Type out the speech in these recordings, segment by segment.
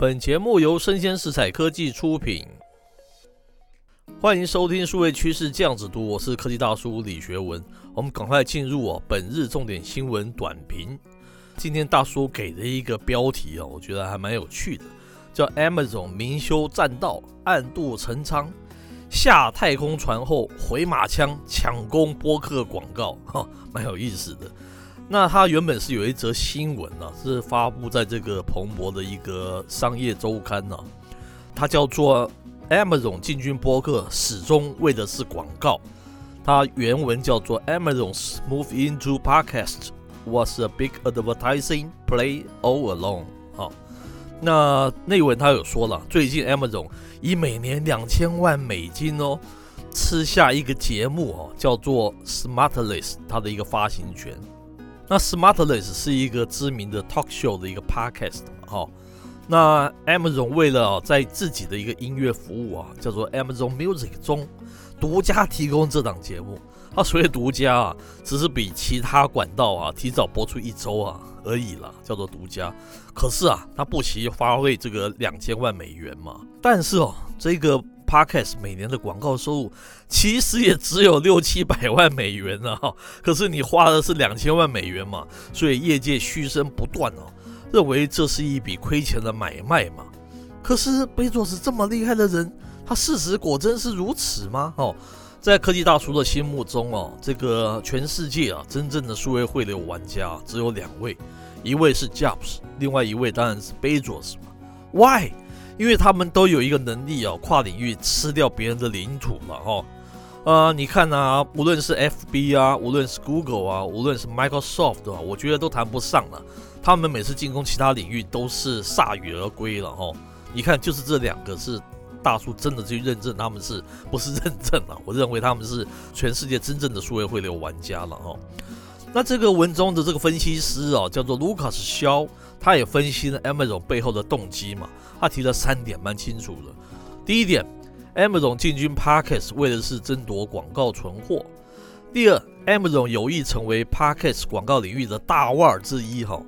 本节目由生鲜食材科技出品，欢迎收听数位趋势这样子读，我是科技大叔李学文。我们赶快进入哦，本日重点新闻短评。今天大叔给的一个标题哦，我觉得还蛮有趣的，叫 Amazon 明修栈道，暗度陈仓，下太空船后回马枪抢攻播客广告，哈，蛮有意思的。那它原本是有一则新闻呢、啊，是发布在这个彭博的一个商业周刊呢、啊，它叫做 Amazon 进军播客始终为的是广告。它原文叫做 Amazon's move into podcast was a big advertising play all along。好，那内文它有说了，最近 Amazon 以每年两千万美金哦，吃下一个节目哦，叫做 Smartless，它的一个发行权。那 Smartless 是一个知名的 talk show 的一个 podcast 嘛，哈。那 Amazon 为了在自己的一个音乐服务啊，叫做 Amazon Music 中独家提供这档节目，它所谓独家啊，只是比其他管道啊提早播出一周啊而已啦，叫做独家。可是啊，它不惜花费这个两千万美元嘛，但是哦，这个。Podcast 每年的广告收入其实也只有六七百万美元呢，哈，可是你花的是两千万美元嘛，所以业界嘘声不断哦，认为这是一笔亏钱的买卖嘛。可是贝佐斯这么厉害的人，他事实果真是如此吗？哦，在科技大叔的心目中哦，这个全世界啊，真正的数位汇流玩家只有两位，一位是 Jobs，另外一位当然是贝佐斯嘛。Why？因为他们都有一个能力哦，跨领域吃掉别人的领土嘛，哈，呃，你看啊，无论是 FB 啊，无论是 Google 啊，无论是 Microsoft 啊，我觉得都谈不上了。他们每次进攻其他领域都是铩羽而归了，哈。你看，就是这两个是大叔真的去认证他们是不是认证了？我认为他们是全世界真正的数位汇流玩家了，哈。那这个文中的这个分析师啊，叫做卢卡斯肖，他也分析了 Amazon 背后的动机嘛。他提了三点，蛮清楚的。第一点，Amazon 进军 Podcast 为的是争夺广告存货。第二，Amazon 有意成为 Podcast 广告领域的大腕之一哈。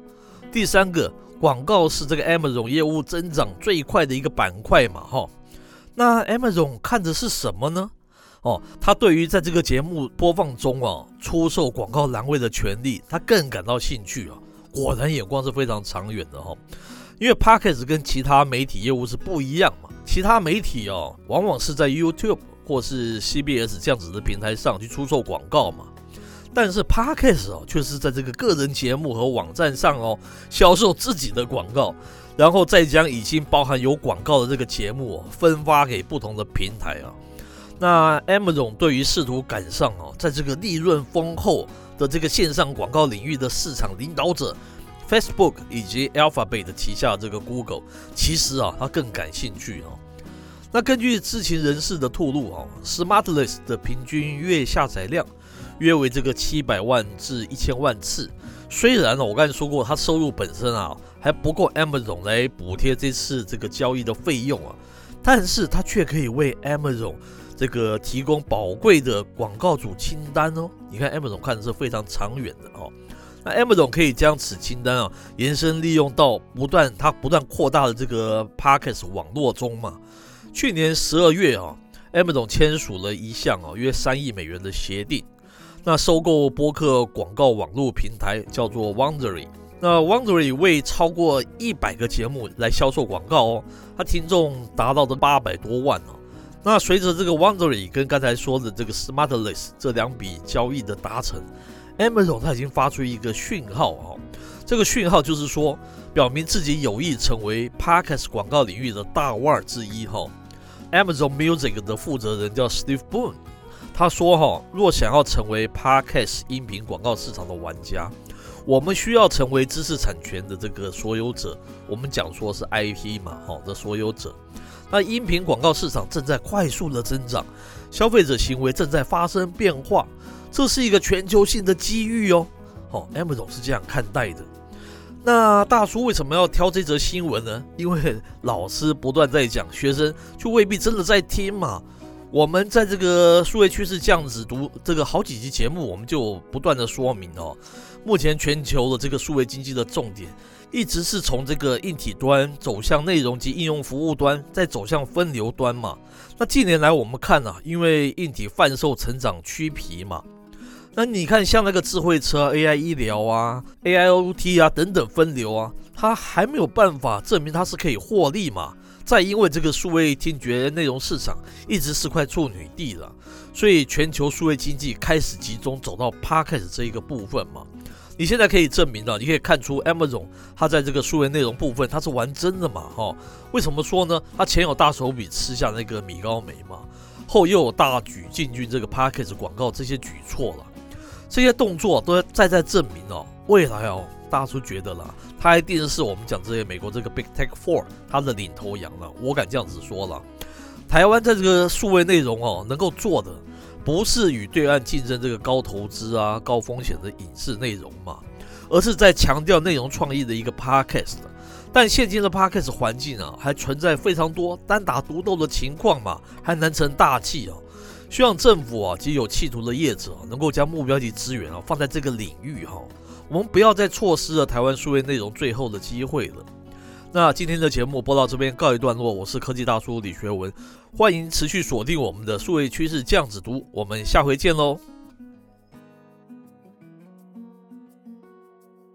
第三个，广告是这个 Amazon 业务增长最快的一个板块嘛哈。那 Amazon 看的是什么呢？哦，他对于在这个节目播放中啊，出售广告栏位的权利，他更感到兴趣啊。果然眼光是非常长远的哈。因为 Podcast 跟其他媒体业务是不一样嘛，其他媒体哦，往往是在 YouTube 或是 CBS 这样子的平台上去出售广告嘛，但是 Podcast 哦，却是在这个个人节目和网站上哦，销售自己的广告，然后再将已经包含有广告的这个节目哦，分发给不同的平台啊。那 Amazon 对于试图赶上哦，在这个利润丰厚的这个线上广告领域的市场领导者。Facebook 以及 Alphabet 旗下这个 Google，其实啊，他更感兴趣啊。那根据知情人士的透露啊，Smartless 的平均月下载量约为这个七百万至一千万次。虽然呢，我刚才说过，它收入本身啊还不够 Amazon 来补贴这次这个交易的费用啊，但是它却可以为 Amazon 这个提供宝贵的广告主清单哦。你看 Amazon 看的是非常长远的哦。那 Amazon 可以将此清单啊延伸利用到不断它不断扩大的这个 Podcast 网络中嘛。去年十二月啊，Amazon 签署了一项啊约三亿美元的协定，那收购播客广告网络平台叫做 Wondery。那 Wondery 为超过一百个节目来销售广告哦，它听众达到的八百多万哦。那随着这个 Wondery 跟刚才说的这个 Smartless 这两笔交易的达成。Amazon 它已经发出一个讯号哈，这个讯号就是说，表明自己有意成为 Podcast 广告领域的大腕之一哈。Amazon Music 的负责人叫 Steve Boone，他说哈，若想要成为 Podcast 音频广告市场的玩家，我们需要成为知识产权的这个所有者，我们讲说是 IP 嘛哈的所有者。那音频广告市场正在快速的增长，消费者行为正在发生变化。这是一个全球性的机遇哦，哦，Amazon 是这样看待的。那大叔为什么要挑这则新闻呢？因为老师不断在讲，学生就未必真的在听嘛。我们在这个数位趋势这样子读这个好几集节目，我们就不断的说明哦，目前全球的这个数位经济的重点一直是从这个硬体端走向内容及应用服务端，再走向分流端嘛。那近年来我们看啊，因为硬体贩售成长趋疲嘛，那你看像那个智慧车、AI 医疗啊、AIoT 啊等等分流啊，它还没有办法证明它是可以获利嘛。再因为这个数位听觉内容市场一直是块处女地了，所以全球数位经济开始集中走到 Podcast 这一个部分嘛。你现在可以证明了，你可以看出 Amazon 它在这个数位内容部分它是玩真的嘛？哈，为什么说呢？它前有大手笔吃下那个米高梅嘛，后又有大举进军这个 Package 广告这些举措了，这些动作都在在证明哦，未来哦，大叔觉得了，它一定是我们讲这些美国这个 Big Tech Four 它的领头羊了，我敢这样子说了。台湾在这个数位内容哦，能够做的。不是与对岸竞争这个高投资啊、高风险的影视内容嘛，而是在强调内容创意的一个 podcast。但现今的 podcast 环境啊，还存在非常多单打独斗的情况嘛，还难成大器啊。希望政府啊及有企图的业者能够将目标及资源啊放在这个领域哈，我们不要再错失了台湾数位内容最后的机会了。那今天的节目播到这边告一段落，我是科技大叔李学文，欢迎持续锁定我们的数位趋势这样子读，我们下回见喽。